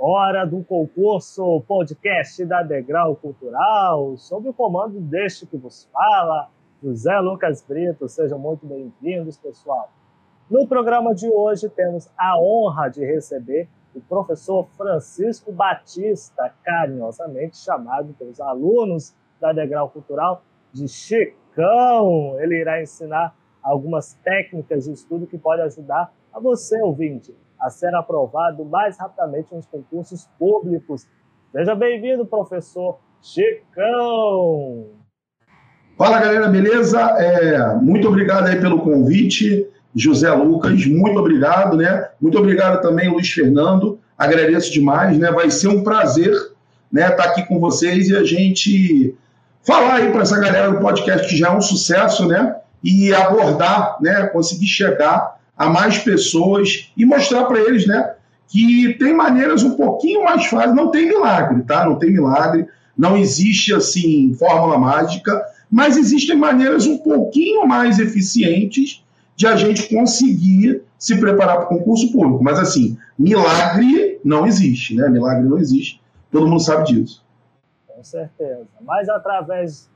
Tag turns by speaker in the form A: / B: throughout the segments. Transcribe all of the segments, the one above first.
A: Hora do Concurso, podcast da Degrau Cultural, sob o comando deste que vos fala, José Lucas Brito. Sejam muito bem-vindos, pessoal. No programa de hoje temos a honra de receber o professor Francisco Batista, carinhosamente chamado pelos alunos da Degrau Cultural de Chicão. Ele irá ensinar algumas técnicas de estudo que podem ajudar a você, ouvinte, a ser aprovado mais rapidamente nos concursos públicos. Seja bem-vindo, professor Chicão!
B: Fala, galera, beleza? É, muito obrigado aí pelo convite, José Lucas, muito obrigado, né? Muito obrigado também, Luiz Fernando, agradeço demais, né? Vai ser um prazer né, estar aqui com vocês e a gente falar aí para essa galera do podcast que já é um sucesso, né? E abordar, né? Conseguir chegar a mais pessoas e mostrar para eles, né, que tem maneiras um pouquinho mais fáceis, não tem milagre, tá? Não tem milagre, não existe assim fórmula mágica, mas existem maneiras um pouquinho mais eficientes de a gente conseguir se preparar para o concurso público. Mas assim, milagre não existe, né? Milagre não existe. Todo mundo sabe disso.
A: Com certeza. Mas através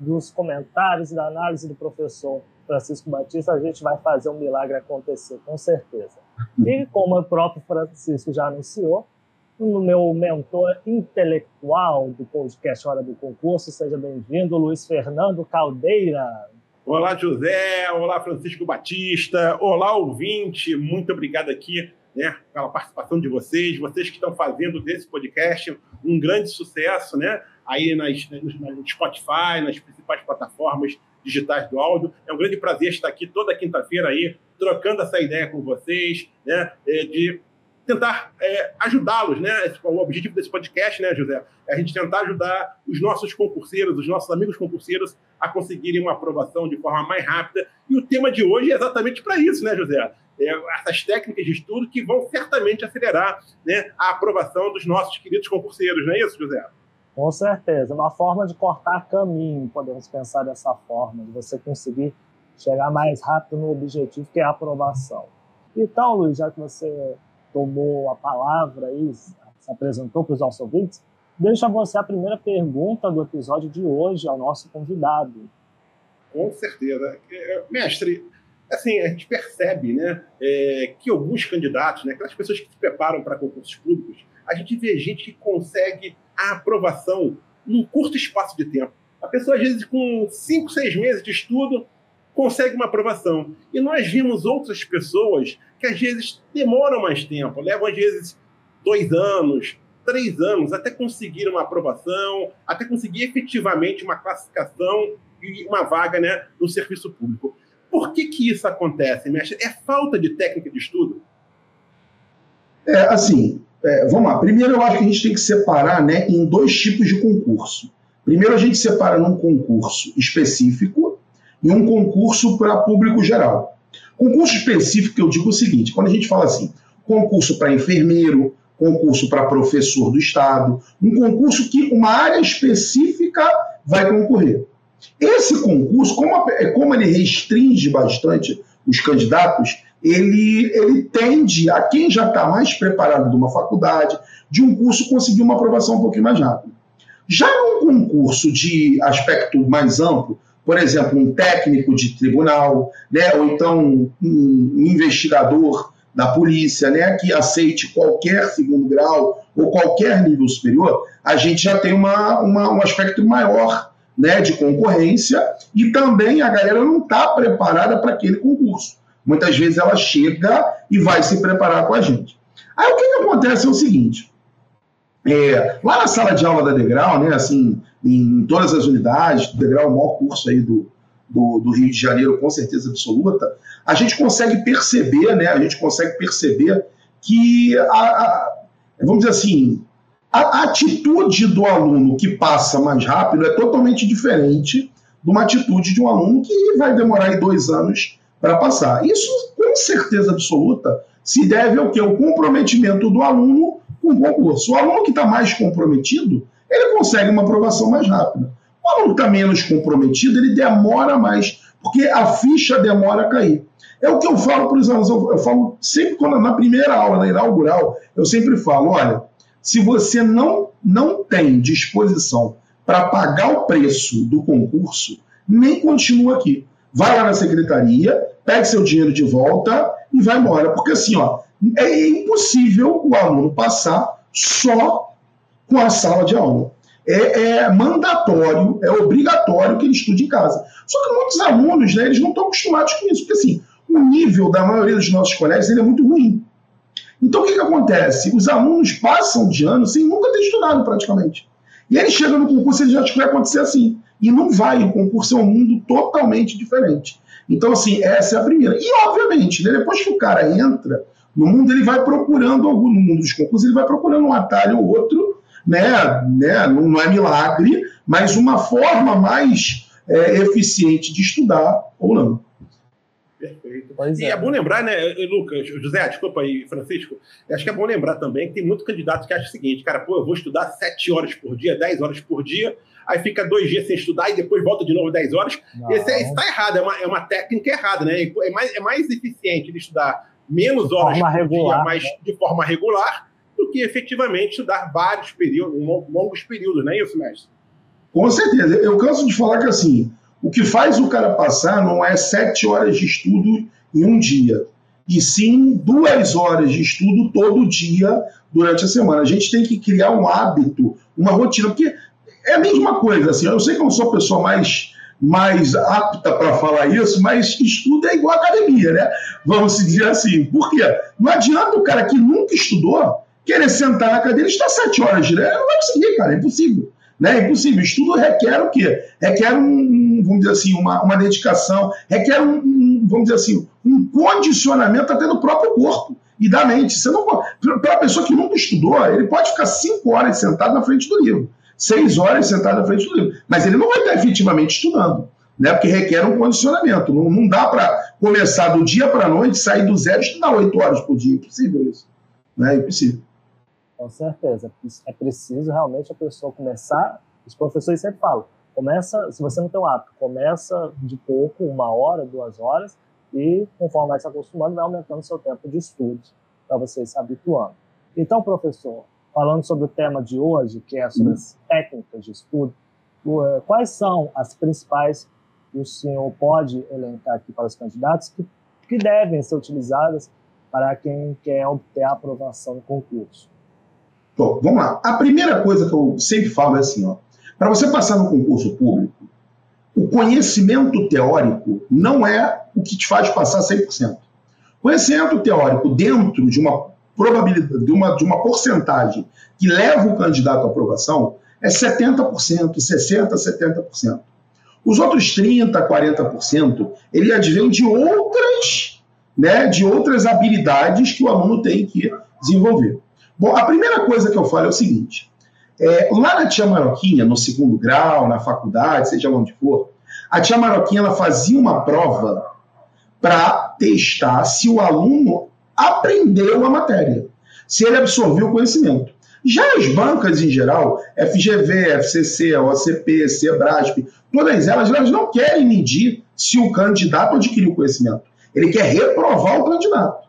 A: dos comentários e da análise do professor Francisco Batista, a gente vai fazer um milagre acontecer, com certeza. E como o próprio Francisco já anunciou, no meu mentor intelectual do podcast Hora do Concurso, seja bem-vindo, Luiz Fernando Caldeira.
C: Olá, José. Olá, Francisco Batista. Olá, ouvinte. Muito obrigado aqui né, pela participação de vocês, vocês que estão fazendo desse podcast um grande sucesso, né? Aí nas, no Spotify, nas principais plataformas digitais do áudio. É um grande prazer estar aqui toda quinta-feira aí, trocando essa ideia com vocês, né? É, de tentar é, ajudá-los, né? O objetivo desse podcast, né, José? É a gente tentar ajudar os nossos concurseiros, os nossos amigos concurseiros a conseguirem uma aprovação de forma mais rápida. E o tema de hoje é exatamente para isso, né, José? É, essas técnicas de estudo que vão certamente acelerar né, a aprovação dos nossos queridos concurseiros, não é isso, José?
A: Com certeza, uma forma de cortar caminho, podemos pensar dessa forma, de você conseguir chegar mais rápido no objetivo, que é a aprovação. Então, Luiz, já que você tomou a palavra e se apresentou para os nossos ouvintes, deixa você a primeira pergunta do episódio de hoje ao nosso convidado.
C: Com certeza. É, mestre, assim, a gente percebe né, é, que alguns candidatos, né, aquelas pessoas que se preparam para concursos públicos, a gente vê gente que consegue a aprovação num curto espaço de tempo. A pessoa, às vezes, com cinco, seis meses de estudo, consegue uma aprovação. E nós vimos outras pessoas que, às vezes, demoram mais tempo, levam, às vezes, dois anos, três anos, até conseguir uma aprovação, até conseguir efetivamente uma classificação e uma vaga né, no serviço público. Por que, que isso acontece, mestre? É falta de técnica de estudo?
B: É, assim, é, vamos lá. Primeiro, eu acho que a gente tem que separar né, em dois tipos de concurso. Primeiro, a gente separa num concurso específico e um concurso para público geral. Concurso específico, eu digo o seguinte: quando a gente fala assim, concurso para enfermeiro, concurso para professor do Estado, um concurso que uma área específica vai concorrer. Esse concurso, como, como ele restringe bastante os candidatos, ele, ele tende a quem já está mais preparado de uma faculdade, de um curso, conseguir uma aprovação um pouquinho mais rápido. Já num concurso de aspecto mais amplo, por exemplo, um técnico de tribunal, né, ou então um investigador da polícia, né, que aceite qualquer segundo grau ou qualquer nível superior, a gente já tem uma, uma um aspecto maior né, de concorrência e também a galera não está preparada para aquele concurso. Muitas vezes ela chega e vai se preparar com a gente. Aí o que, que acontece é o seguinte: é, lá na sala de aula da Degrau, né, assim, em todas as unidades, Degrau é o maior curso aí do, do, do, Rio de Janeiro, com certeza absoluta, a gente consegue perceber, né, a gente consegue perceber que, a, a, vamos dizer assim, A atitude do aluno que passa mais rápido é totalmente diferente de uma atitude de um aluno que vai demorar aí dois anos para passar. Isso, com certeza absoluta, se deve ao que? O comprometimento do aluno com o concurso. O aluno que está mais comprometido, ele consegue uma aprovação mais rápida. O aluno que está menos comprometido, ele demora mais, porque a ficha demora a cair. É o que eu falo para os alunos, eu, falo sempre quando na primeira aula, na inaugural, eu sempre falo, olha, se você não, não tem disposição para pagar o preço do concurso, nem continua aqui. Vai lá na secretaria, pegue seu dinheiro de volta e vai embora. Porque assim, ó, é impossível o aluno passar só com a sala de aula. É, é, mandatório, é obrigatório que ele estude em casa. Só que muitos alunos, né, eles não estão acostumados com isso, porque assim, o nível da maioria dos nossos colégios ele é muito ruim. Então o que, que acontece? Os alunos passam de ano sem nunca ter estudado praticamente. E ele chega no concurso e já vai acontecer assim. E não vai, o concurso é um mundo totalmente diferente. Então, assim, essa é a primeira. E, obviamente, né, depois que o cara entra no mundo, ele vai procurando, algum, no mundo dos concursos, ele vai procurando um atalho ou outro, né, né, não, não é milagre, mas uma forma mais é, eficiente de estudar ou não.
C: Perfeito. Pois e é. é. bom lembrar, né, Lucas, José, desculpa aí, Francisco, acho que é bom lembrar também que tem muito candidato que acha o seguinte, cara, pô, eu vou estudar 7 horas por dia, 10 horas por dia, aí fica dois dias sem estudar e depois volta de novo 10 horas. Esse, é, isso está errado, é uma, é uma técnica errada, né? É mais, é mais eficiente de estudar menos horas
A: por regular,
C: dia, mas né? de forma regular, do que efetivamente estudar vários períodos, longos períodos, não é isso, mestre?
B: Com certeza. Eu canso de falar que assim, o que faz o cara passar não é sete horas de estudo em um dia, e sim duas horas de estudo todo dia durante a semana. A gente tem que criar um hábito, uma rotina, porque é a mesma coisa. Assim, eu sei que eu não sou a pessoa mais mais apta para falar isso, mas estudo é igual academia, né? Vamos dizer assim. Por quê? Não adianta o cara que nunca estudou querer sentar na cadeira e estar sete horas direto. Não vai conseguir, cara, é impossível. Né? É impossível. Estudo requer o quê? Requer um, vamos dizer assim, uma, uma dedicação, requer um, um, vamos dizer assim, um condicionamento até do próprio corpo e da mente. Você não para pessoa que nunca estudou, ele pode ficar cinco horas sentado na frente do livro, seis horas sentado na frente do livro, mas ele não vai estar efetivamente estudando. Né, porque requer um condicionamento. Não, não dá para começar do dia para a noite, sair do zero e estudar oito horas por dia. É impossível isso. Né? É impossível.
A: Com certeza. É preciso realmente a pessoa começar. Os professores sempre falam: começa, se você não tem um hábito, começa de pouco, uma hora, duas horas, e conforme vai se acostumando, vai aumentando o seu tempo de estudos para você se habituando. Então, professor, falando sobre o tema de hoje, que é sobre as técnicas de estudo, eh, quais são as principais que o senhor pode elencar aqui para os candidatos que, que devem ser utilizadas para quem quer obter a aprovação no concurso?
B: Bom, vamos lá. A primeira coisa que eu sempre falo é assim, ó, para você passar no concurso público, o conhecimento teórico não é o que te faz passar 100%. Conhecimento teórico dentro de uma probabilidade, de uma, de uma porcentagem que leva o candidato à aprovação é 70%, 60%, 70%. Os outros 30%, 40%, ele advém de outras, né, de outras habilidades que o aluno tem que desenvolver. Bom, a primeira coisa que eu falo é o seguinte: é, lá na Tia Maroquinha, no segundo grau, na faculdade, seja onde for, a Tia Maroquinha ela fazia uma prova para testar se o aluno aprendeu a matéria, se ele absorveu o conhecimento. Já as bancas em geral, FGV, FCC, OCP, CEBRASP, todas elas, elas não querem medir se o candidato adquiriu conhecimento. Ele quer reprovar o candidato.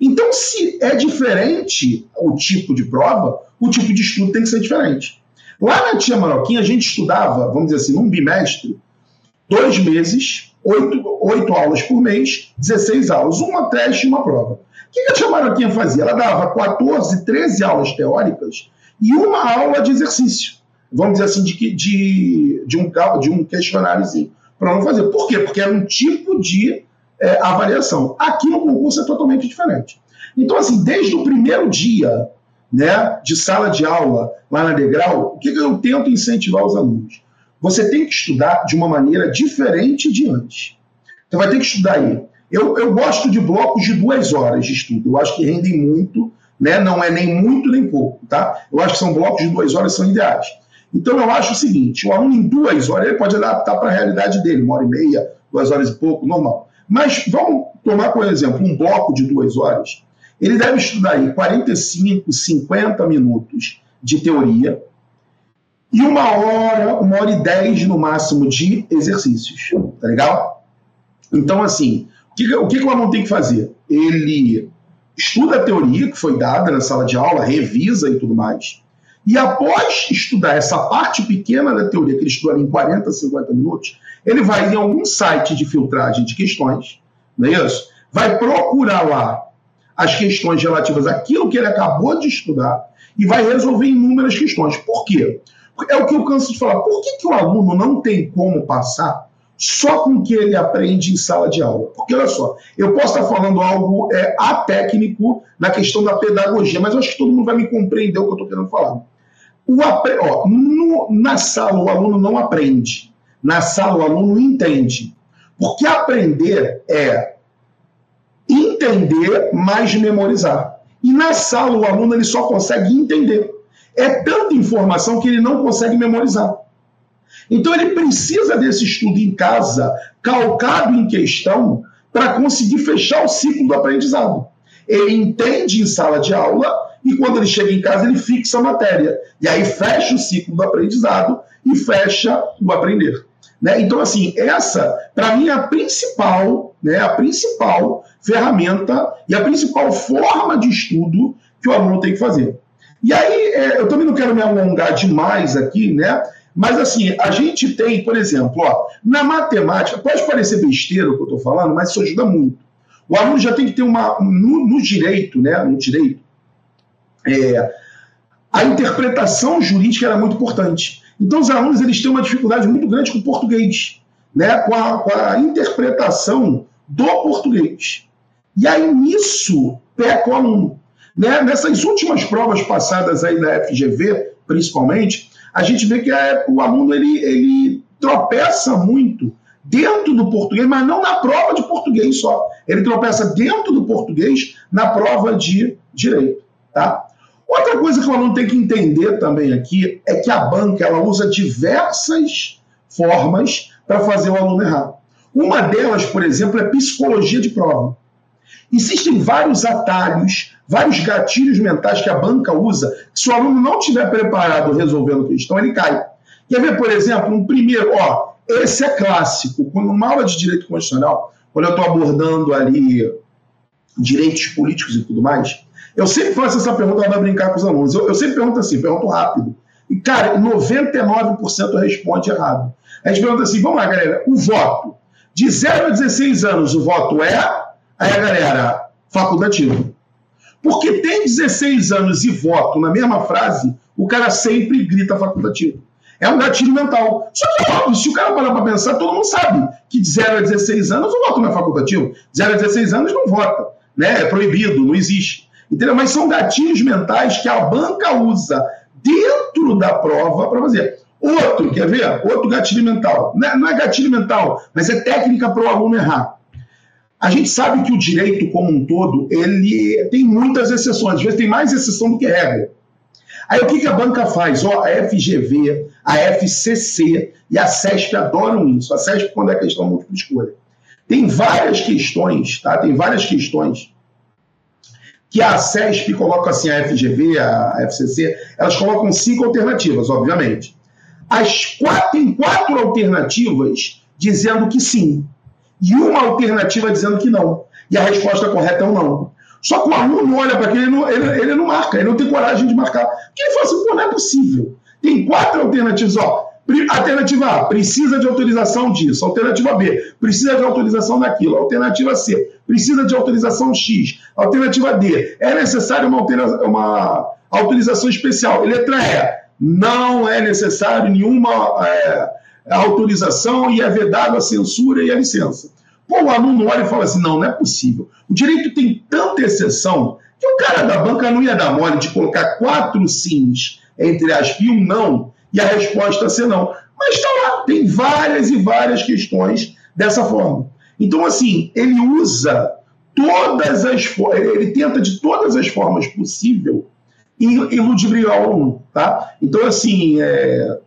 B: Então, se é diferente o tipo de prova, o tipo de estudo tem que ser diferente. Lá na Tia Maroquinha, a gente estudava, vamos dizer assim, num bimestre, dois meses, oito, oito aulas por mês, 16 aulas, uma teste e uma prova. O que a Tia Maroquinha fazia? Ela dava 14, 13 aulas teóricas e uma aula de exercício. Vamos dizer assim, de, de, de um, de um questionáriozinho. Para não fazer. Por quê? Porque era um tipo de é, avaliação. Aqui no concurso é totalmente diferente. Então, assim, desde o primeiro dia né, de sala de aula lá na Degrau, o que, que eu tento incentivar os alunos? Você tem que estudar de uma maneira diferente de antes. Você vai ter que estudar aí. Eu, eu gosto de blocos de duas horas de estudo. Eu acho que rendem muito né? não é nem muito nem pouco. Tá? Eu acho que são blocos de duas horas são ideais. Então eu acho o seguinte: o aluno em duas horas ele pode adaptar para a realidade dele, uma hora e meia, duas horas e pouco, normal. Mas vamos tomar, por exemplo, um bloco de duas horas. Ele deve estudar aí 45, 50 minutos de teoria e uma hora, uma hora e dez no máximo de exercícios. Tá legal? Então, assim, que, o que o aluno tem que fazer? Ele estuda a teoria que foi dada na sala de aula, revisa e tudo mais. E após estudar essa parte pequena da teoria, que ele estudou em 40, 50 minutos, ele vai em algum site de filtragem de questões, não é isso? Vai procurar lá as questões relativas àquilo que ele acabou de estudar e vai resolver inúmeras questões. Por quê? É o que eu canso de falar. Por que, que o aluno não tem como passar só com o que ele aprende em sala de aula? Porque, olha só, eu posso estar falando algo é, atécnico na questão da pedagogia, mas eu acho que todo mundo vai me compreender o que eu estou querendo falar. O, ó, no, na sala, o aluno não aprende. Na sala, o aluno entende. Porque aprender é entender mais memorizar. E na sala o aluno ele só consegue entender. É tanta informação que ele não consegue memorizar. Então ele precisa desse estudo em casa, calcado em questão, para conseguir fechar o ciclo do aprendizado. Ele entende em sala de aula e quando ele chega em casa ele fixa a matéria. E aí fecha o ciclo do aprendizado e fecha o aprender. Né? Então, assim, essa, para mim, é a principal, né, a principal ferramenta e a principal forma de estudo que o aluno tem que fazer. E aí, é, eu também não quero me alongar demais aqui, né? Mas assim, a gente tem, por exemplo, ó, na matemática, pode parecer besteira o que eu estou falando, mas isso ajuda muito. O aluno já tem que ter uma. No, no direito, né? No direito, é, a interpretação jurídica era muito importante. Então, os alunos eles têm uma dificuldade muito grande com o português, né? com, a, com a interpretação do português. E aí, nisso, peca o aluno. Né? Nessas últimas provas passadas aí da FGV, principalmente, a gente vê que é, o aluno ele, ele tropeça muito dentro do português, mas não na prova de português só. Ele tropeça dentro do português na prova de direito. Tá? Outra coisa que o aluno tem que entender também aqui é que a banca ela usa diversas formas para fazer o aluno errar. Uma delas, por exemplo, é psicologia de prova. Existem vários atalhos, vários gatilhos mentais que a banca usa, se o aluno não estiver preparado resolvendo a questão, ele cai. Quer ver, por exemplo, um primeiro, ó, esse é clássico, quando numa aula de direito constitucional, quando eu estou abordando ali direitos políticos e tudo mais, eu sempre faço essa pergunta para brincar com os alunos. Eu, eu, sempre pergunto assim, pergunto rápido. E, cara, 99% responde errado. A gente pergunta assim, vamos lá, galera, o voto. De 0 a 16 anos, o voto é? Aí a galera, facultativo. Porque tem 16 anos e voto na mesma frase, o cara sempre grita facultativo. É um gatilho mental. Só que, óbvio, se o cara parar para pensar, todo mundo sabe que de 0 a 16 anos o voto não é facultativo. 0 a 16 anos não vota. Né? É proibido, não existe. Entendeu? Mas são gatilhos mentais que a banca usa dentro da prova para fazer. Outro, quer ver? Outro gatilho mental. Não é, não é gatilho mental, mas é técnica para o aluno errar. A gente sabe que o direito como um todo, ele tem muitas exceções. Às vezes tem mais exceção do que regra. Aí o que, que a banca faz? Ó, a FGV, a FCC e a SESP adoram isso. A SESP quando é questão múltipla escolha. Tem várias questões, tá? Tem várias questões que a CESP coloca assim, a FGV, a FCC, elas colocam cinco alternativas, obviamente. As quatro, tem quatro alternativas dizendo que sim, e uma alternativa dizendo que não. E a resposta correta é o não. Só que o aluno olha para aquilo, ele não, ele, ele não marca, ele não tem coragem de marcar. Porque ele fala assim, pô, não é possível. Tem quatro alternativas, ó. Alternativa A, precisa de autorização disso. Alternativa B, precisa de autorização daquilo. Alternativa C, precisa de autorização X. Alternativa D, é necessário uma, uma autorização especial. Letra E, não é necessário nenhuma é, autorização e é vedado a censura e a licença. Pô, o aluno olha e fala assim: não, não é possível. O direito tem tanta exceção que o cara da banca não ia dar mole de colocar quatro sims entre aspas e um não e a resposta ser não. Mas está lá, tem várias e várias questões dessa forma. Então, assim, ele usa todas as ele tenta de todas as formas possível iludibriar o aluno, tá? Então, assim, é,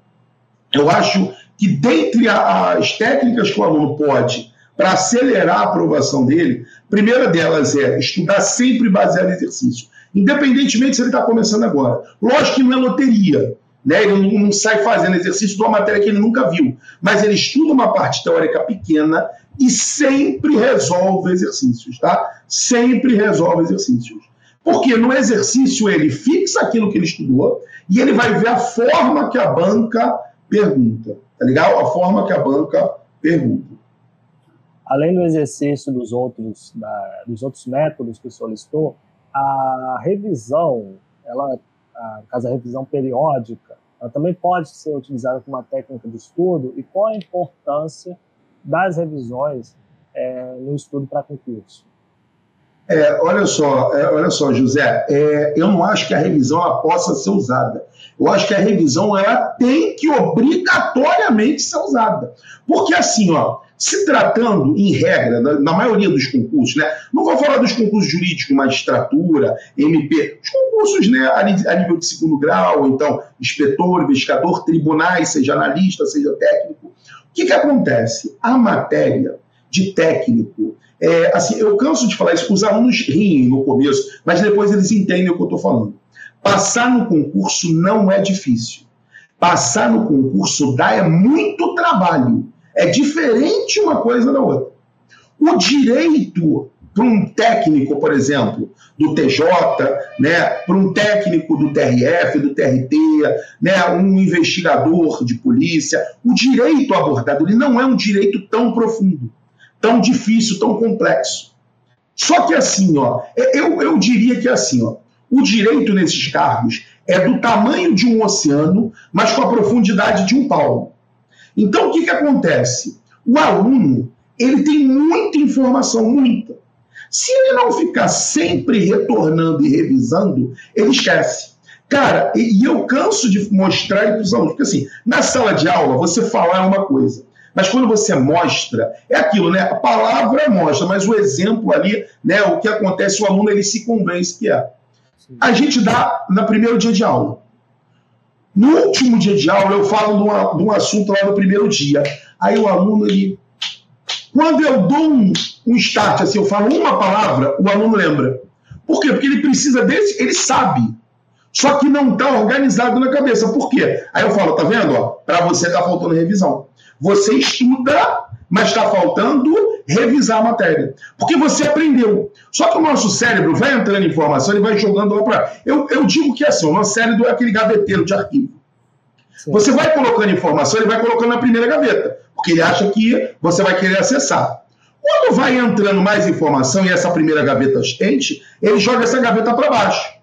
B: eu acho que dentre as técnicas que o aluno pode para acelerar a aprovação dele, a primeira delas é estudar sempre baseado em exercício, independentemente se ele está começando agora. Lógico que não é loteria, né? ele não, não sai fazendo exercício de uma matéria que ele nunca viu, mas ele estuda uma parte teórica pequena e sempre resolve exercícios, tá? Sempre resolve exercícios. Porque no exercício ele fixa aquilo que ele estudou e ele vai ver a forma que a banca pergunta, tá legal? A forma que a banca pergunta.
A: Além do exercício dos outros, da, dos outros métodos que solicitou, a revisão, ela, a, caso a revisão periódica, ela também pode ser utilizada como uma técnica de estudo e qual a importância das revisões é, no estudo para concurso?
B: É, olha só, é, olha só, José, é, eu não acho que a revisão possa ser usada. Eu acho que a revisão ela tem que obrigatoriamente ser usada. Porque assim, ó, se tratando, em regra, na, na, maioria dos concursos, né? Não vou falar dos concursos jurídicos, magistratura, MP, os concursos né, a, a nível de segundo grau, então, inspetor, investigador, tribunais, seja analista, seja técnico. O que, que acontece? A matéria de técnico é, assim, eu canso de falar isso, os alunos riem no começo, mas depois eles entendem o que eu estou falando. Passar no concurso não é difícil. Passar no concurso dá é muito trabalho. É diferente uma coisa da outra. O direito para um técnico, por exemplo, do TJ, né, para um técnico do TRF, do TRT, né, um investigador de polícia, o direito abordado ele não é um direito tão profundo tão difícil, tão complexo. Só que assim, ó, é, eu, eu diria que assim, ó, o direito nesses cargos é do tamanho de um oceano, mas com a profundidade de um palmo. Então, o que, que acontece? O aluno ele tem muita informação, muita. Se ele não ficar sempre retornando e revisando, ele esquece. Cara, e, eu canso de mostrar para os alunos, porque assim, na sala de aula, você falar é uma coisa. Mas quando você mostra, é aquilo, né? A palavra mostra, mas o exemplo ali, né? O que acontece, o aluno ele se convence que é. A gente dá no primeiro dia de aula. No último dia de aula, eu falo de, uma, de um assunto lá no primeiro dia. Aí o aluno, ele. Quando eu dou um, um start, assim, eu falo uma palavra, o aluno lembra. Por quê? Porque ele precisa desse, ele sabe. Só que não está organizado na cabeça. Por quê? Aí eu falo, tá vendo? Para você está faltando revisão. Você estuda, mas está faltando revisar a matéria. Porque você aprendeu. Só que o nosso cérebro vai entrando em informação, ele vai jogando lá para. Eu, eu digo que é assim: o nosso cérebro é aquele gaveteiro de arquivo. Sim. Você vai colocando informação, ele vai colocando na primeira gaveta, porque ele acha que você vai querer acessar. Quando vai entrando mais informação e essa primeira gaveta enche, ele joga essa gaveta para baixo.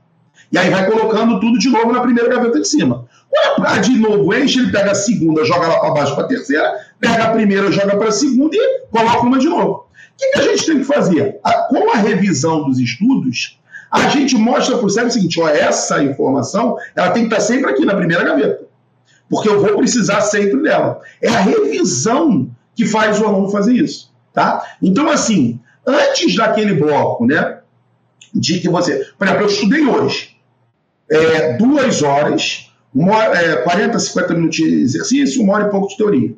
B: E aí vai colocando tudo de novo na primeira gaveta de cima. Quando de novo enche, ele pega a segunda, joga lá para baixo para a terceira, pega a primeira, joga para a segunda e coloca uma de novo. O que, que, a gente tem que fazer? A, com a revisão dos estudos, a gente mostra para o cérebro o seguinte: ó, essa informação ela tem que estar sempre aqui na primeira gaveta. Porque eu vou precisar sempre dela. É a revisão que faz o aluno fazer isso. Tá? Então, assim, antes daquele bloco, né? De que você. Por exemplo, eu estudei hoje é, duas horas, uma, é, 40, 50 minutos de exercício, uma hora e pouco de teoria.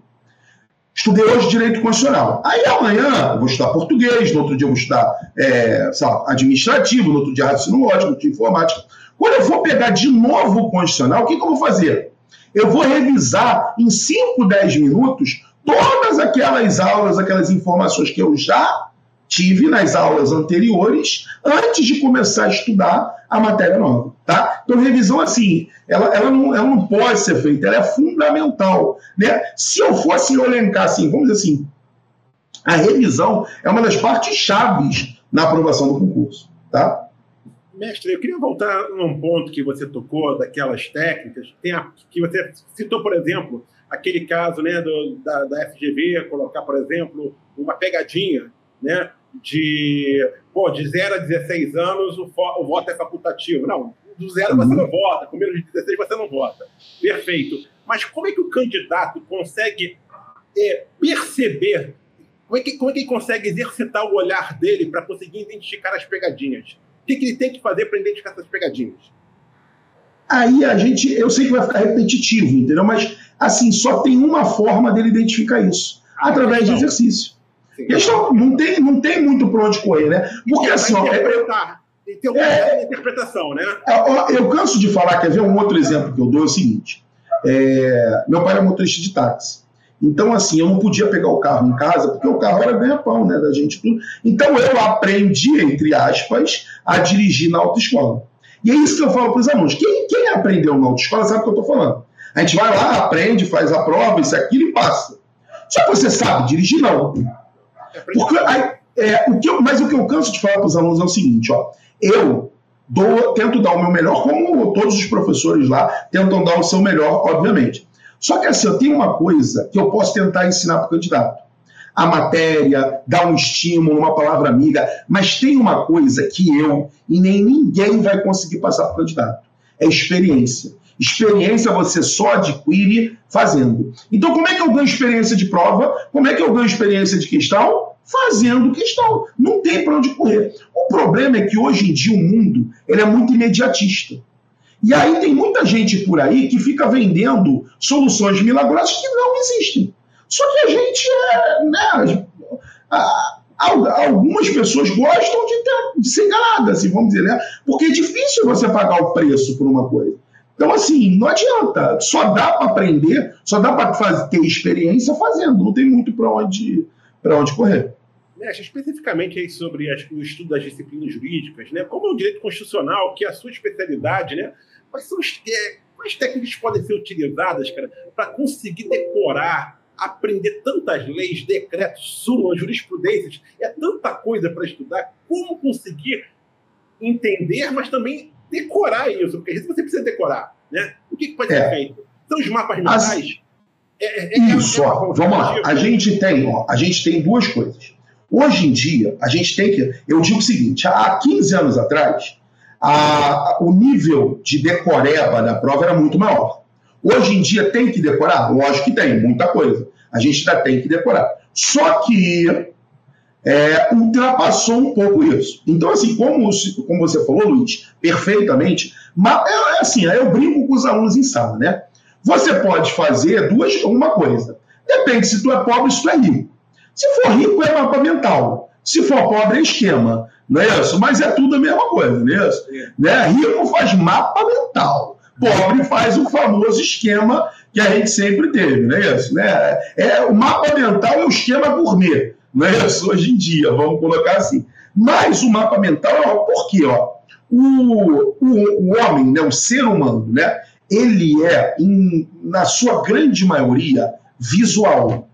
B: Estudei hoje Direito Constitucional. Aí amanhã vou estudar português, no outro dia vou estudar é, lá, administrativo, no outro dia raciocínio lógico, no outro dia informática. Quando eu for pegar de novo o Constitucional, o que, que eu vou fazer? Eu vou revisar em 5, 10 minutos todas aquelas aulas, aquelas informações que eu já tive nas aulas anteriores antes de começar a estudar a matéria nova, tá? Então, revisão, assim, ela, ela, não, ela não pode ser feita, ela é fundamental, né? Se eu fosse elencar, assim, vamos dizer assim, a revisão é uma das partes chaves na aprovação do concurso, tá?
C: Mestre, eu queria voltar num ponto que você tocou, daquelas técnicas, a, que você citou, por exemplo, aquele caso né, do, da, da FGV, colocar, por exemplo, uma pegadinha, né? de, pô, de 0 a 16 anos o, o voto é facultativo. Não, do zero você não vota, com menos de 16 você não vota. Perfeito. Mas como é que o candidato consegue é, perceber como é que, como é que ele consegue exercitar o olhar dele para conseguir identificar as pegadinhas? O que, que ele tem que fazer para identificar essas pegadinhas?
B: Aí a gente, eu sei que vai ficar repetitivo, entendeu? Mas assim, só tem uma forma dele identificar isso, ah, através de exercício. Sim. Questão, não tem, não tem muito para onde correr, né?
C: Porque assim, ó, é, tem uma é, interpretação, né?
B: É, eu canso de falar, quer ver um outro exemplo que eu dou é o seguinte: é, meu pai era motorista de táxi. Então, assim, eu não podia pegar o carro em casa, porque o carro era ganha-pão, né, da gente tudo. Então, eu aprendi, entre aspas, a dirigir na autoescola. E é isso que eu falo para os alunos. Quem, quem aprendeu na autoescola sabe o que eu estou falando. A gente vai lá, aprende, faz a prova, isso, aquilo e passa. Só que você sabe dirigir, não. Porque, aí, é, o que eu, mas o que eu canso de falar para os alunos é o seguinte, ó. Eu dou, tento dar o meu melhor, como todos os professores lá tentam dar o seu melhor, obviamente. Só que assim, eu tenho uma coisa que eu posso tentar ensinar para o candidato. A matéria, dar um estímulo, uma palavra amiga, mas tem uma coisa que eu e nem ninguém vai conseguir passar para o candidato. É experiência. Experiência você só adquire fazendo. Então, como é que eu ganho experiência de prova? Como é que eu ganho experiência de questão? Fazendo questão. Não tem para onde correr. O problema é que hoje em dia o mundo ele é muito imediatista. E aí tem muita gente por aí que fica vendendo soluções milagrosas que não existem. Só que a gente é. Né, algumas pessoas gostam de, ter, de ser enganadas, assim, vamos dizer, né? Porque é difícil você pagar o preço por uma coisa. Então, assim, não adianta. Só dá para aprender, só dá para ter experiência fazendo. Não tem muito para onde, onde correr.
C: Mexe especificamente aí sobre as, o estudo das disciplinas jurídicas, né? Como é o direito constitucional, que é a sua especialidade, né? Quais são as, é, quais técnicas podem ser utilizadas, cara, para conseguir decorar, aprender tantas leis, decretos, súmulas, jurisprudências? É tanta coisa para estudar. Como conseguir entender, mas também decorar isso? Porque vezes você precisa decorar, né? O que, que pode é. ser feito? São os mapas mentais? As...
B: É, é, é isso, ó, vamos lá. A gente tem, ó, a gente tem duas coisas. Hoje em dia, a gente tem que. Eu digo o seguinte: há 15 anos atrás, a, o nível de decoreba da prova era muito maior. Hoje em dia tem que decorar? Lógico que tem, muita coisa. A gente ainda tem que decorar. Só que é, ultrapassou um pouco isso. Então, assim, como, como você falou, Luiz, perfeitamente, mas é, é assim, eu brinco com os alunos em sala, né? Você pode fazer duas, uma coisa. Depende se tu é pobre, se tu é rico. Se for rico, é mapa mental. Se for pobre, é esquema não é isso? Mas é tudo a mesma coisa, não é isso? É. Né? Rico faz mapa mental, pobre faz o famoso esquema que a gente sempre teve, não é isso? Né? É, o mapa mental é o esquema gourmet, não é isso? Hoje em dia, vamos colocar assim. Mas o mapa mental é por quê? Ó? O, o, o homem, né, o ser humano, né, ele é, em, na sua grande maioria, visual.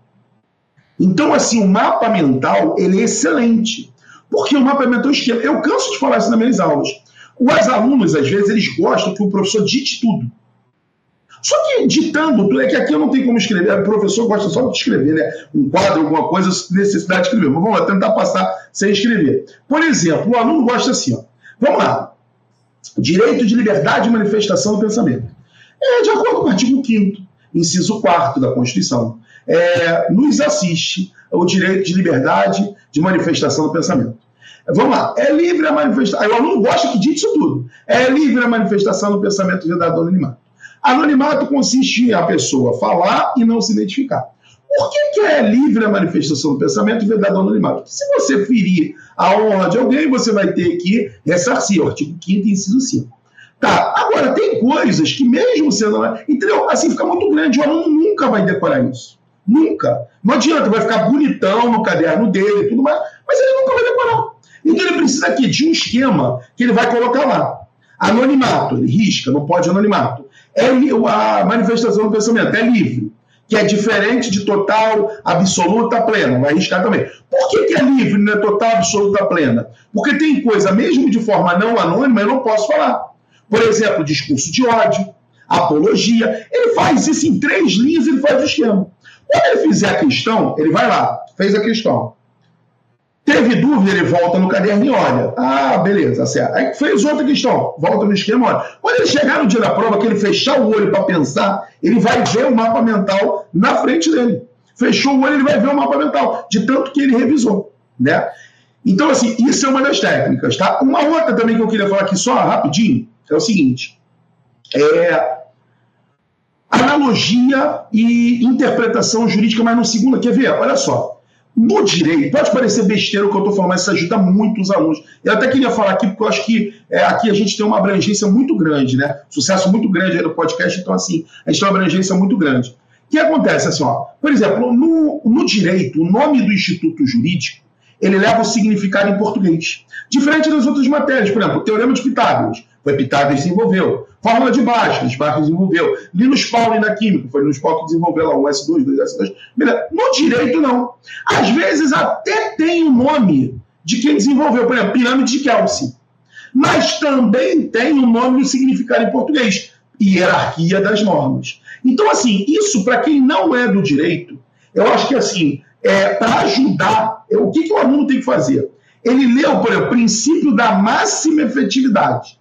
B: Então, assim, o mapa mental ele é excelente. Porque o mapeamento é um esquema. Eu canso de falar isso nas minhas aulas. Os alunos, às vezes, eles gostam que o professor dite tudo. Só que ditando tudo, é que aqui eu não tenho como escrever. O professor gosta só de escrever, né? Um quadro, alguma coisa, necessidade de escrever. Mas vamos lá, tentar passar sem escrever. Por exemplo, o aluno gosta assim, ó. Vamos lá. Direito de liberdade de manifestação do pensamento. É de acordo com o artigo 5 inciso 4 da Constituição. É, nos assiste o direito de liberdade de manifestação do pensamento. Vamos lá, é livre a manifestação. O aluno gosta que diga isso tudo. É livre a manifestação do pensamento vedado do anonimato. Anonimato consiste em a pessoa falar e não se identificar. Por que, que é livre a manifestação do pensamento vedado do anonimato? Porque se você ferir a honra de alguém, você vai ter que ressarcir. O artigo 5 inciso 5. Tá, agora tem coisas que mesmo sendo. Entendeu? Assim fica muito grande, o aluno nunca vai decorar isso. Nunca. Não adianta, vai ficar bonitão no caderno dele e tudo mais, mas ele nunca vai decorar. Então ele precisa aqui de um esquema que ele vai colocar lá. Anonimato, ele risca, não pode anonimato. É a manifestação do pensamento, é livre, que é diferente de total, absoluta, plena. Vai riscar também. Por que, que é livre, não é total, absoluta, plena? Porque tem coisa, mesmo de forma não anônima, eu não posso falar. Por exemplo, discurso de ódio, apologia. Ele faz isso em três linhas, ele faz o esquema. Quando ele fizer a questão, ele vai lá, fez a questão. Teve dúvida, ele volta no caderno e olha. Ah, beleza, certo. Aí fez outra questão, volta no esquema, olha. Quando ele chegar no dia da prova, que ele fechar o olho para pensar, ele vai ver o mapa mental na frente dele. fechou o olho, ele vai ver o mapa mental, de tanto que ele revisou, né? Então, assim, isso é uma das técnicas, tá? Uma outra também que eu queria falar aqui só rapidinho é o seguinte: é analogia e interpretação jurídica, mas no segundo, quer ver? Olha só. No direito, pode parecer besteira o que eu estou falando, mas isso ajuda muito os alunos. Eu até queria falar aqui, porque eu acho que é, aqui a gente tem uma abrangência muito grande, né? Sucesso muito grande aí no podcast, então, assim, a gente tem uma abrangência muito grande. O que acontece, assim, ó, por exemplo, no, no direito, o nome do instituto jurídico ele leva o significado em português. Diferente das outras matérias, por exemplo, o Teorema de Pitágoras, foi Pitágoras que desenvolveu. Fórmula de Bhaskara, Bhaskara desenvolveu. Linus Pauling na Química, foi Linus Pauling que desenvolveu lá um S2, 2S2. No direito, não. Às vezes até tem o nome de quem desenvolveu, por exemplo, Pirâmide de Kelsey. Mas também tem o nome e o significado em português, hierarquia das normas. Então, assim, isso para quem não é do direito, eu acho que assim, é, para ajudar, o que, que o aluno tem que fazer? Ele leu, por exemplo, o princípio da máxima efetividade.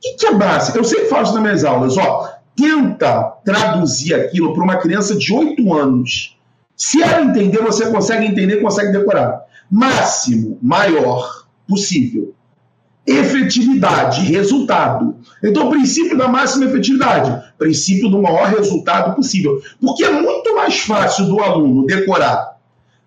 B: Que, que é máxima? Eu sempre falo isso nas minhas aulas. Ó, tenta traduzir aquilo para uma criança de 8 anos. Se ela entender, você consegue entender, consegue decorar. Máximo, maior possível. Efetividade, resultado. Então, o princípio da máxima efetividade, princípio do maior resultado possível. Porque é muito mais fácil do aluno decorar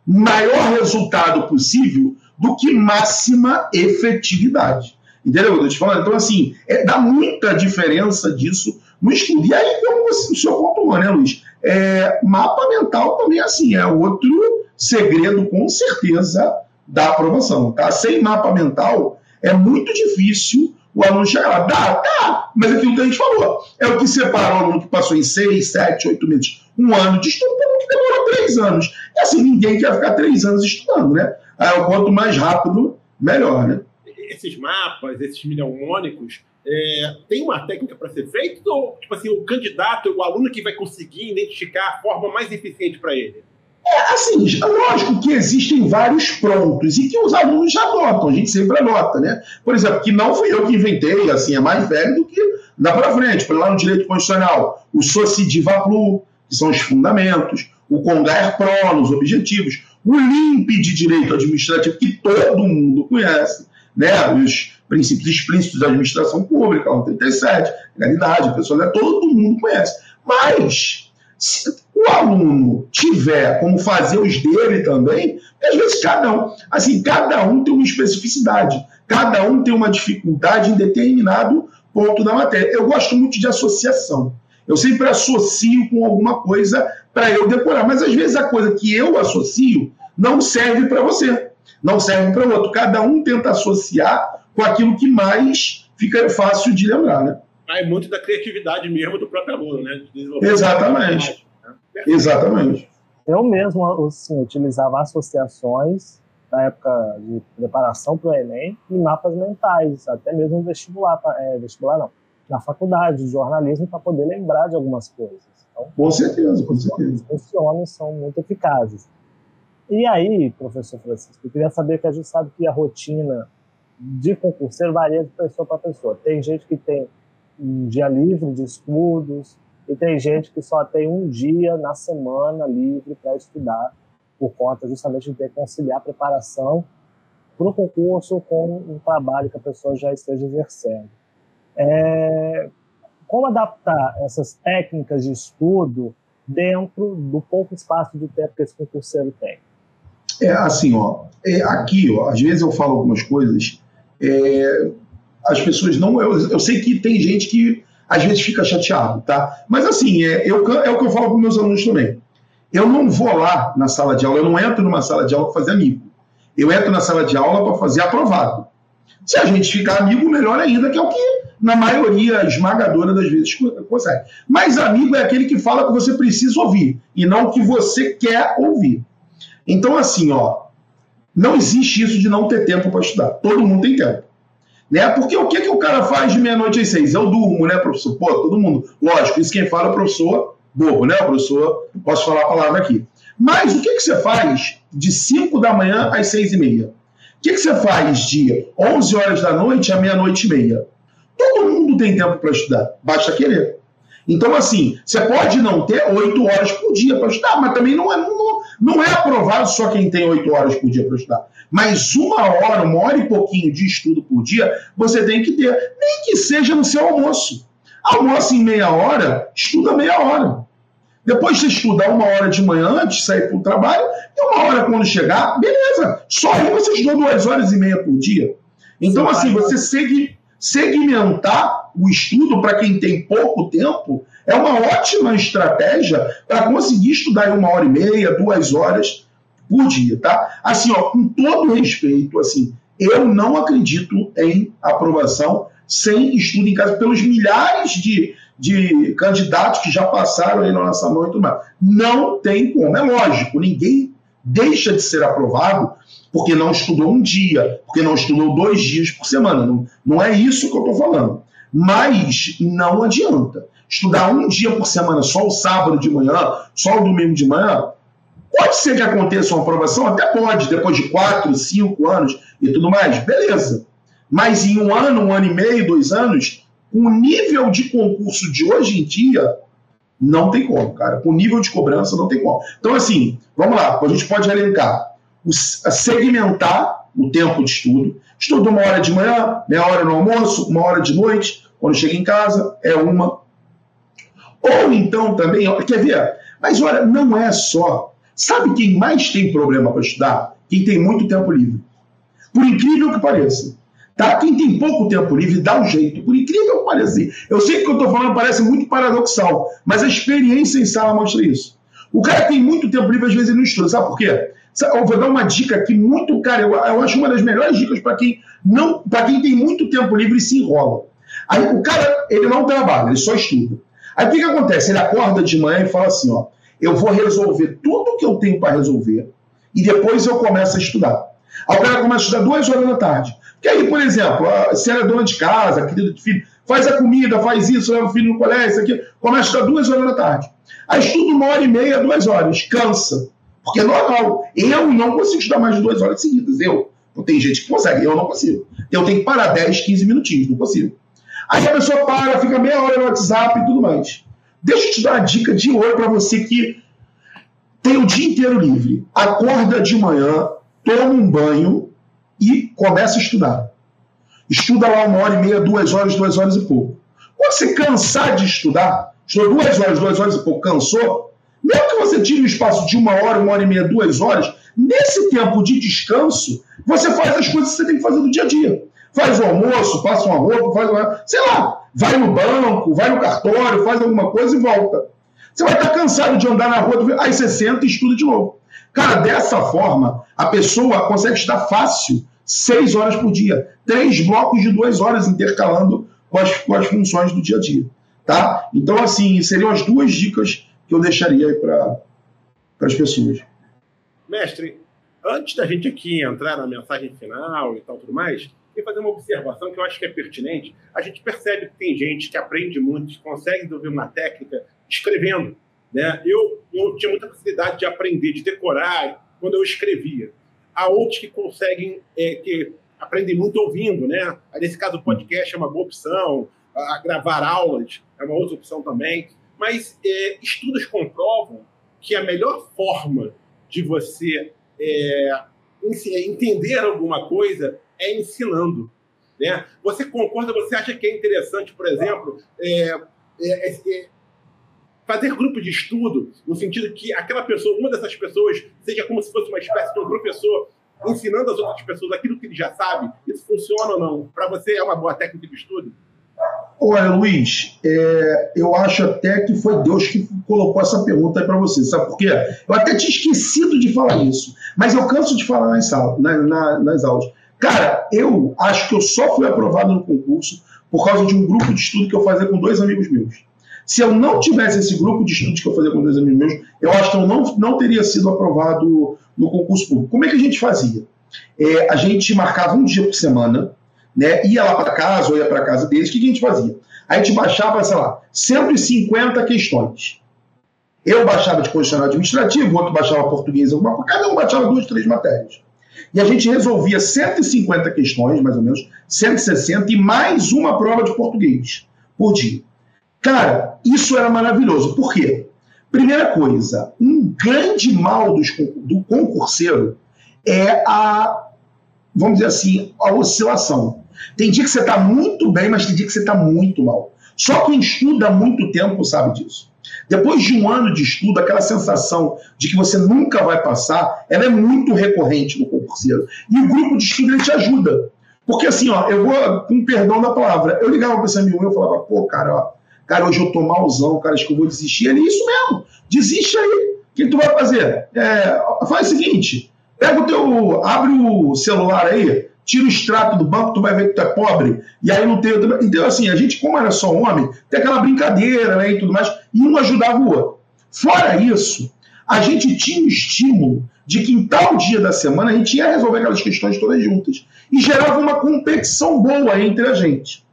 B: maior resultado possível do que máxima efetividade. Entendeu? Eu te falando. Então, assim, é, dá muita diferença disso no estudo. E aí, como o senhor pontuou, né, Luiz? É, mapa mental também, assim, é outro segredo, com certeza, da aprovação. Tá? Sem mapa mental, é muito difícil o aluno chegar lá. Dá, dá, mas é aquilo que a gente falou. É o que separa o aluno que passou em seis, sete, oito meses, um ano de estudo, para o que demorou três anos. E assim, ninguém quer ficar três anos estudando, né? Aí, quanto mais rápido, melhor, né?
C: Esses mapas, esses mnemônicos, é, tem uma técnica para ser feita ou, tipo assim, o candidato, o aluno que vai conseguir identificar a forma mais eficiente para ele?
B: É, assim, lógico que existem vários prontos e que os alunos já anotam, a gente sempre anota, né? Por exemplo, que não fui eu que inventei, assim, é mais velho do que dá para frente. Por lá no direito constitucional, o Socidiva Plu, que são os fundamentos, o Congar Pro, nos objetivos, o LIMP de direito administrativo, que todo mundo conhece, né? Os princípios explícitos da administração pública, o 37, legalidade, pessoal, né? todo mundo conhece. Mas se o aluno tiver como fazer os dele também, às vezes cada um, assim, cada um tem uma especificidade, cada um tem uma dificuldade em determinado ponto da matéria. Eu gosto muito de associação. Eu sempre associo com alguma coisa para eu decorar, mas às vezes a coisa que eu associo não serve para você, não serve para o outro. Cada um tenta associar com aquilo que mais fica fácil de lembrar, né?
C: é muito da criatividade mesmo do próprio aluno, né?
B: Exatamente. Né? Exatamente.
A: Eu mesmo assim, utilizava associações na época de preparação para o Enem e mapas mentais, até mesmo vestibular, é, vestibular não, na faculdade de jornalismo para poder lembrar de algumas coisas.
B: Então, com certeza, com certeza.
A: Funcionam, são muito eficazes. E aí, professor Francisco, eu queria saber que a gente sabe que a rotina de concurseiro varia de pessoa para pessoa. Tem gente que tem um dia livre de estudos, e tem gente que só tem um dia na semana livre para estudar, por conta justamente de ter que conciliar a preparação para o concurso com um trabalho que a pessoa já esteja exercendo. É, como adaptar essas técnicas de estudo dentro do pouco espaço de tempo que esse concurseiro tem?
B: É assim, ó, é, aqui, ó, às vezes eu falo algumas coisas, é, as pessoas não. Eu, eu sei que tem gente que às vezes fica chateado, tá? Mas assim, é, eu, é o que eu falo para meus alunos também. Eu não vou lá na sala de aula, eu não entro numa sala de aula para fazer amigo. Eu entro na sala de aula para fazer aprovado. Se a gente ficar amigo, melhor ainda, que é o que na maioria esmagadora das vezes consegue. Mas amigo é aquele que fala que você precisa ouvir e não o que você quer ouvir. Então, assim, ó, não existe isso de não ter tempo para estudar. Todo mundo tem tempo. Né? Porque o que, que o cara faz de meia-noite às seis? Eu durmo, né, professor? Pô, todo mundo. Lógico, isso quem fala é o professor bobo, né? Professor, posso falar a palavra aqui. Mas o que, que você faz de 5 da manhã às seis e meia? O que, que você faz de 11 horas da noite à meia-noite e meia? Todo mundo tem tempo para estudar, basta querer. Então, assim, você pode não ter oito horas por dia para estudar, mas também não é, não, não é aprovado só quem tem oito horas por dia para estudar. Mas uma hora, uma hora e pouquinho de estudo por dia, você tem que ter, nem que seja no seu almoço. Almoça em meia hora, estuda meia hora. Depois você estuda uma hora de manhã antes de sair para o trabalho, e uma hora quando chegar, beleza. Só aí você estudou duas horas e meia por dia. Então, Sim, assim, você segue, segmentar o estudo para quem tem pouco tempo é uma ótima estratégia para conseguir estudar em uma hora e meia, duas horas por dia, tá? Assim, ó, com todo respeito, assim, eu não acredito em aprovação sem estudo em casa pelos milhares de, de candidatos que já passaram aí na nossa mão e tudo mais. Não tem como. É lógico, ninguém deixa de ser aprovado porque não estudou um dia, porque não estudou dois dias por semana. Não, não é isso que eu estou falando. Mas não adianta. Estudar um dia por semana, só o sábado de manhã, só o domingo de manhã, pode ser que aconteça uma aprovação, até pode, depois de quatro, cinco anos e tudo mais, beleza. Mas em um ano, um ano e meio, dois anos, o nível de concurso de hoje em dia, não tem como, cara. Com nível de cobrança, não tem como. Então, assim, vamos lá, a gente pode elencar. segmentar o tempo de estudo. Estudo uma hora de manhã, meia hora no almoço, uma hora de noite. Quando chega em casa, é uma. Ou então também, quer ver? Mas olha, não é só. Sabe quem mais tem problema para estudar? Quem tem muito tempo livre. Por incrível que pareça. Tá? Quem tem pouco tempo livre dá um jeito, por incrível que pareça. Eu sei que o que eu estou falando parece muito paradoxal, mas a experiência em sala mostra isso. O cara tem muito tempo livre, às vezes ele não estuda. Sabe por quê? Eu vou dar uma dica aqui muito, cara, eu, eu acho uma das melhores dicas para quem não, para quem tem muito tempo livre e se enrola. Aí o cara, ele não trabalha, ele só estuda. Aí o que, que acontece? Ele acorda de manhã e fala assim: ó, eu vou resolver tudo que eu tenho para resolver e depois eu começo a estudar. Aí o cara começa a estudar duas horas da tarde. Que aí, por exemplo, se ela é dona de casa, querido de filho, faz a comida, faz isso, leva o filho no colégio, isso aqui, começa a estudar duas horas da tarde. Aí estuda uma hora e meia, duas horas, cansa. Porque é normal. Eu não consigo estudar mais de duas horas seguidas. Eu. Não tem gente que consegue, eu não consigo. Eu tenho que parar 10, 15 minutinhos, não consigo. Aí a pessoa para, fica meia hora no WhatsApp e tudo mais. Deixa eu te dar uma dica de ouro para você que tem o dia inteiro livre. Acorda de manhã, toma um banho e começa a estudar. Estuda lá uma hora e meia, duas horas, duas horas e pouco. Quando você cansar de estudar, estudou duas horas, duas horas e pouco, cansou, mesmo que você tire um espaço de uma hora, uma hora e meia, duas horas, nesse tempo de descanso, você faz as coisas que você tem que fazer no dia a dia. Faz o almoço, passa uma roupa, faz uma... sei lá, vai no banco, vai no cartório, faz alguma coisa e volta. Você vai estar cansado de andar na rua, aí você senta e estuda de novo. Cara, dessa forma, a pessoa consegue estudar fácil seis horas por dia. Três blocos de duas horas intercalando com as, com as funções do dia a dia. Tá? Então, assim, seriam as duas dicas que eu deixaria para as pessoas.
C: Mestre, antes da gente aqui entrar na mensagem final e tal tudo mais, e fazer uma observação que eu acho que é pertinente. A gente percebe que tem gente que aprende muito, que consegue desenvolver uma técnica escrevendo. Né? Eu, eu tinha muita facilidade de aprender, de decorar quando eu escrevia. Há outros que conseguem, é, que aprendem muito ouvindo. Né? Nesse caso, o podcast é uma boa opção, a, gravar aulas é uma outra opção também. Mas é, estudos comprovam que a melhor forma de você é, entender alguma coisa é ensinando. Né? Você concorda, você acha que é interessante, por exemplo, é, é, é, fazer grupo de estudo, no sentido que aquela pessoa, uma dessas pessoas, seja como se fosse uma espécie de um professor ensinando as outras pessoas aquilo que ele já sabe, isso funciona ou não? Para você é uma boa técnica de estudo?
B: Olha, Luiz, é, eu acho até que foi Deus que colocou essa pergunta aí para você, sabe por quê? Eu até tinha esquecido de falar isso, mas eu canso de falar nas, aulas, na, na, nas aulas. Cara, eu acho que eu só fui aprovado no concurso por causa de um grupo de estudo que eu fazia com dois amigos meus. Se eu não tivesse esse grupo de estudos que eu fazia com dois amigos meus, eu acho que eu não, não teria sido aprovado no concurso público. Como é que a gente fazia? É, a gente marcava um dia por semana, né, ia lá para casa ou ia para casa deles, o que, que a gente fazia? A gente baixava, sei lá, 150 questões. Eu baixava de condicional administrativo, o outro baixava português, alguma coisa, cada um baixava duas, três matérias. E a gente resolvia 150 questões, mais ou menos, 160, e mais uma prova de português por dia. Cara, isso era maravilhoso. Por quê? Primeira coisa, um grande mal dos, do concurseiro é a, vamos dizer assim, a oscilação. Tem dia que você está muito bem, mas tem dia que você está muito mal. Só quem estuda há muito tempo sabe disso. Depois de um ano de estudo, aquela sensação de que você nunca vai passar, ela é muito recorrente no concurseiro. E o grupo de estudo ele te ajuda. Porque assim, ó, eu vou, com perdão da palavra, eu ligava para esse amigo meu e falava, pô, cara, ó, cara, hoje eu tô malzão, cara, acho que eu vou desistir. Ele, isso mesmo, desiste aí. O que tu vai fazer? É, faz o seguinte, pega o teu, abre o celular aí, tira o extrato do banco, tu vai ver que tu é pobre, e aí não tem. Então, assim, a gente, como era só homem, tem aquela brincadeira né, e tudo mais, e um ajudava o outro. Fora isso, a gente tinha o estímulo de que em tal dia da semana a gente ia resolver aquelas questões todas juntas. E gerava uma competição boa entre a gente.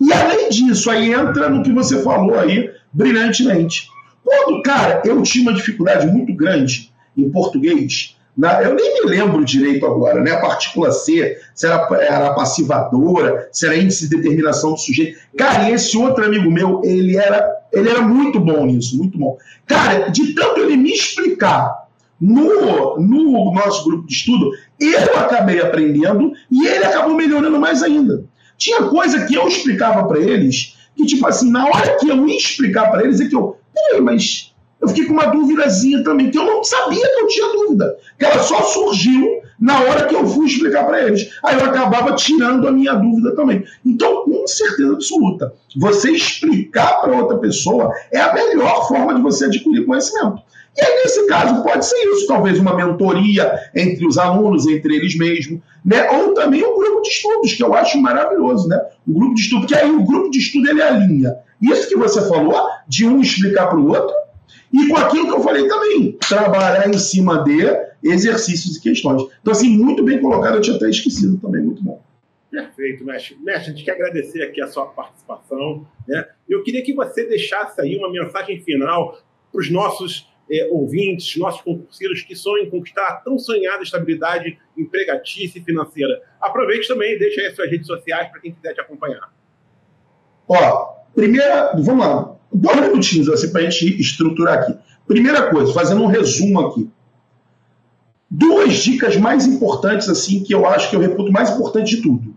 B: E além disso, aí entra no que você falou aí brilhantemente. Quando, cara, eu tinha uma dificuldade muito grande em português, na, eu nem me lembro direito agora, né? A partícula C, se era, era passivadora, se era índice de determinação do sujeito. Cara, esse outro amigo meu, ele era, ele era muito bom nisso, muito bom. Cara, de tanto ele me explicar no, no nosso grupo de estudo, eu acabei aprendendo e ele acabou melhorando mais ainda. Tinha coisa que eu explicava para eles, que tipo assim, na hora que eu ia explicar para eles, é que eu, peraí, mas eu fiquei com uma dúvidazinha também, que eu não sabia que eu tinha dúvida, que ela só surgiu na hora que eu fui explicar para eles. Aí eu acabava tirando a minha dúvida também. Então, com certeza absoluta, você explicar para outra pessoa é a melhor forma de você adquirir conhecimento. E aí, nesse caso, pode ser isso, talvez uma mentoria entre os alunos, entre eles mesmos, né? ou também um grupo de estudos, que eu acho maravilhoso, né? Um grupo de estudo, porque aí o grupo de estudo ele alinha isso que você falou, de um explicar para o outro, e com aquilo que eu falei também, trabalhar em cima de exercícios e questões. Então, assim, muito bem colocado, eu tinha até esquecido também, muito bom.
C: Perfeito, mestre. Mestre, a gente quer agradecer aqui a sua participação. Né? Eu queria que você deixasse aí uma mensagem final para os nossos é, ouvintes, nossos concurseiros que sonham em conquistar a tão sonhada estabilidade empregatícia e financeira. Aproveite também e deixe aí as suas redes sociais para quem quiser te acompanhar.
B: Ó, primeira, vamos lá, dois minutinhos assim, para a gente estruturar aqui. Primeira coisa, fazendo um resumo aqui. Duas dicas mais importantes, assim, que eu acho que eu reputo mais importante de tudo.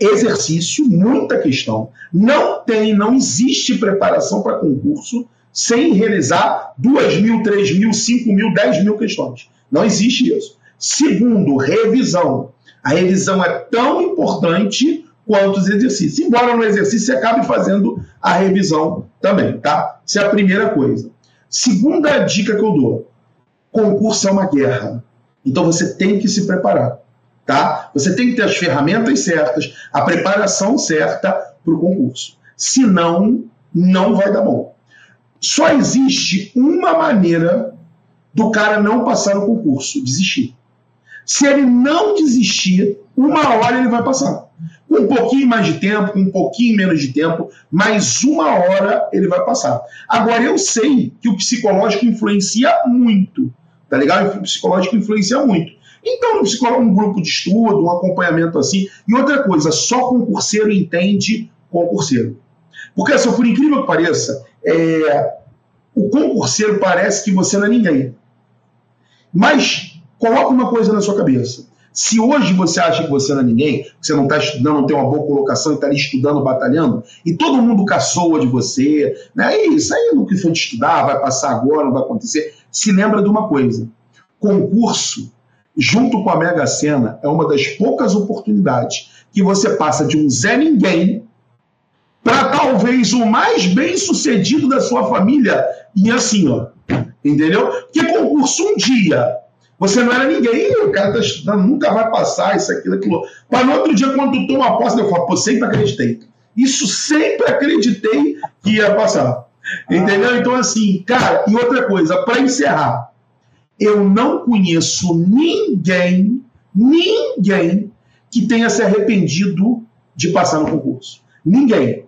B: Exercício, muita questão. Não tem, não existe preparação para concurso sem realizar duas mil, três mil, cinco mil, dez mil questões. Não existe isso. Segundo, revisão. A revisão é tão importante quanto os exercícios. Embora no exercício você acabe fazendo a revisão também, tá? Isso é a primeira coisa. Segunda dica que eu dou: concurso é uma guerra. Então você tem que se preparar, tá? Você tem que ter as ferramentas certas, a preparação certa para o concurso. Senão, não vai dar bom. Só existe uma maneira do cara não passar no concurso: desistir. Se ele não desistir, uma hora ele vai passar. Com um pouquinho mais de tempo, com um pouquinho menos de tempo, mas uma hora ele vai passar. Agora, eu sei que o psicológico influencia muito, tá ligado? O psicológico influencia muito. Então, um, grupo de estudo, um acompanhamento assim. E outra coisa, só concurseiro entende concurseiro. Porque, assim, por incrível que pareça, é, o concurseiro parece que você não é ninguém. Mas coloca uma coisa na sua cabeça. Se hoje você acha que você não é ninguém, você não está estudando, não tem uma boa colocação e está ali estudando, batalhando, e todo mundo caçoa de você, né? É isso aí no que for de estudar, vai passar agora, não vai acontecer. Se lembra de uma coisa: concurso, junto com a Mega Sena, é uma das poucas oportunidades que você passa de um Zé Ninguém para talvez o mais bem sucedido da sua família, e assim, ó. Entendeu? Porque concurso um dia você não era ninguém, o cara está estudando, nunca vai passar isso, aquilo, aquilo. Para no outro dia, quando tu toma posse, eu falo, pô, sempre acreditei. Isso sempre acreditei que ia passar. Entendeu? Então, assim, cara, e outra coisa, para encerrar, eu não conheço ninguém, ninguém que tenha se arrependido de passar no concurso. Ninguém.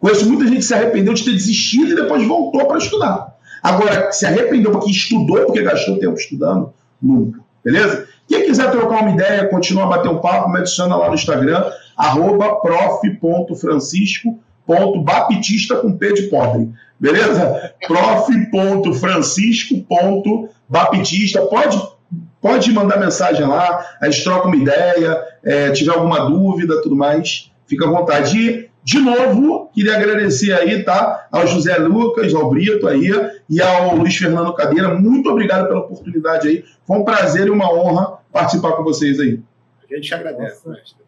B: Conheço muita gente que se arrependeu de ter desistido e depois voltou para estudar. Agora, se arrependeu porque estudou, porque gastou tempo estudando, nunca. Beleza? Quem quiser trocar uma ideia, continuar a bater um papo, me adiciona lá no Instagram, arroba prof.francisco prof.baptista com P de pobre. Beleza? prof.francisco.baptista. Pode, pode mandar mensagem lá, a gente troca uma ideia, é, tiver alguma dúvida, tudo mais, fica à vontade. E, de novo, queria agradecer aí, tá? Ao José Lucas, ao Brito aí e ao Luiz Fernando Cadeira. Muito obrigado pela oportunidade aí. Foi um prazer e uma honra participar com vocês aí.
C: A gente agradece, mestre.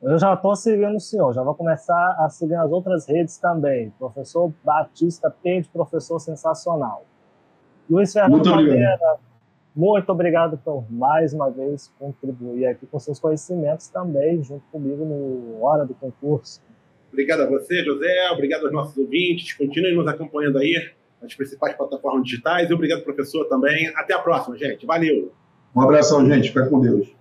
A: Eu já estou seguindo o senhor, já vou começar a seguir as outras redes também. Professor Batista P, de professor sensacional. Luiz Fernando muito Cadeira, muito obrigado por mais uma vez contribuir aqui com seus conhecimentos também, junto comigo no Hora do Concurso.
C: Obrigado a você, José. Obrigado aos nossos ouvintes. Continuem nos acompanhando aí nas principais plataformas digitais. E obrigado, professor, também. Até a próxima, gente. Valeu.
B: Um abração, gente. Fica com Deus.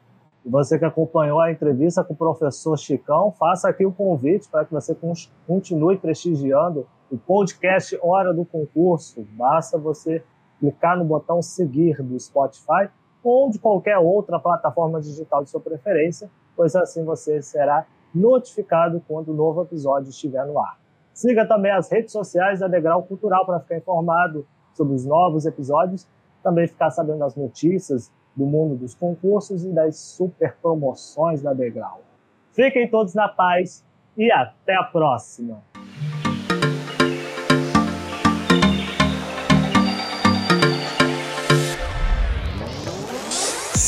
A: E você que acompanhou a entrevista com o professor Chicão, faça aqui o convite para que você continue prestigiando o podcast Hora do Concurso. Basta você clicar no botão seguir do Spotify ou de qualquer outra plataforma digital de sua preferência, pois assim você será notificado quando o novo episódio estiver no ar. Siga também as redes sociais da Degrau Cultural para ficar informado sobre os novos episódios, também ficar sabendo das notícias do mundo dos concursos e das super promoções da Degrau. Fiquem todos na paz e até a próxima!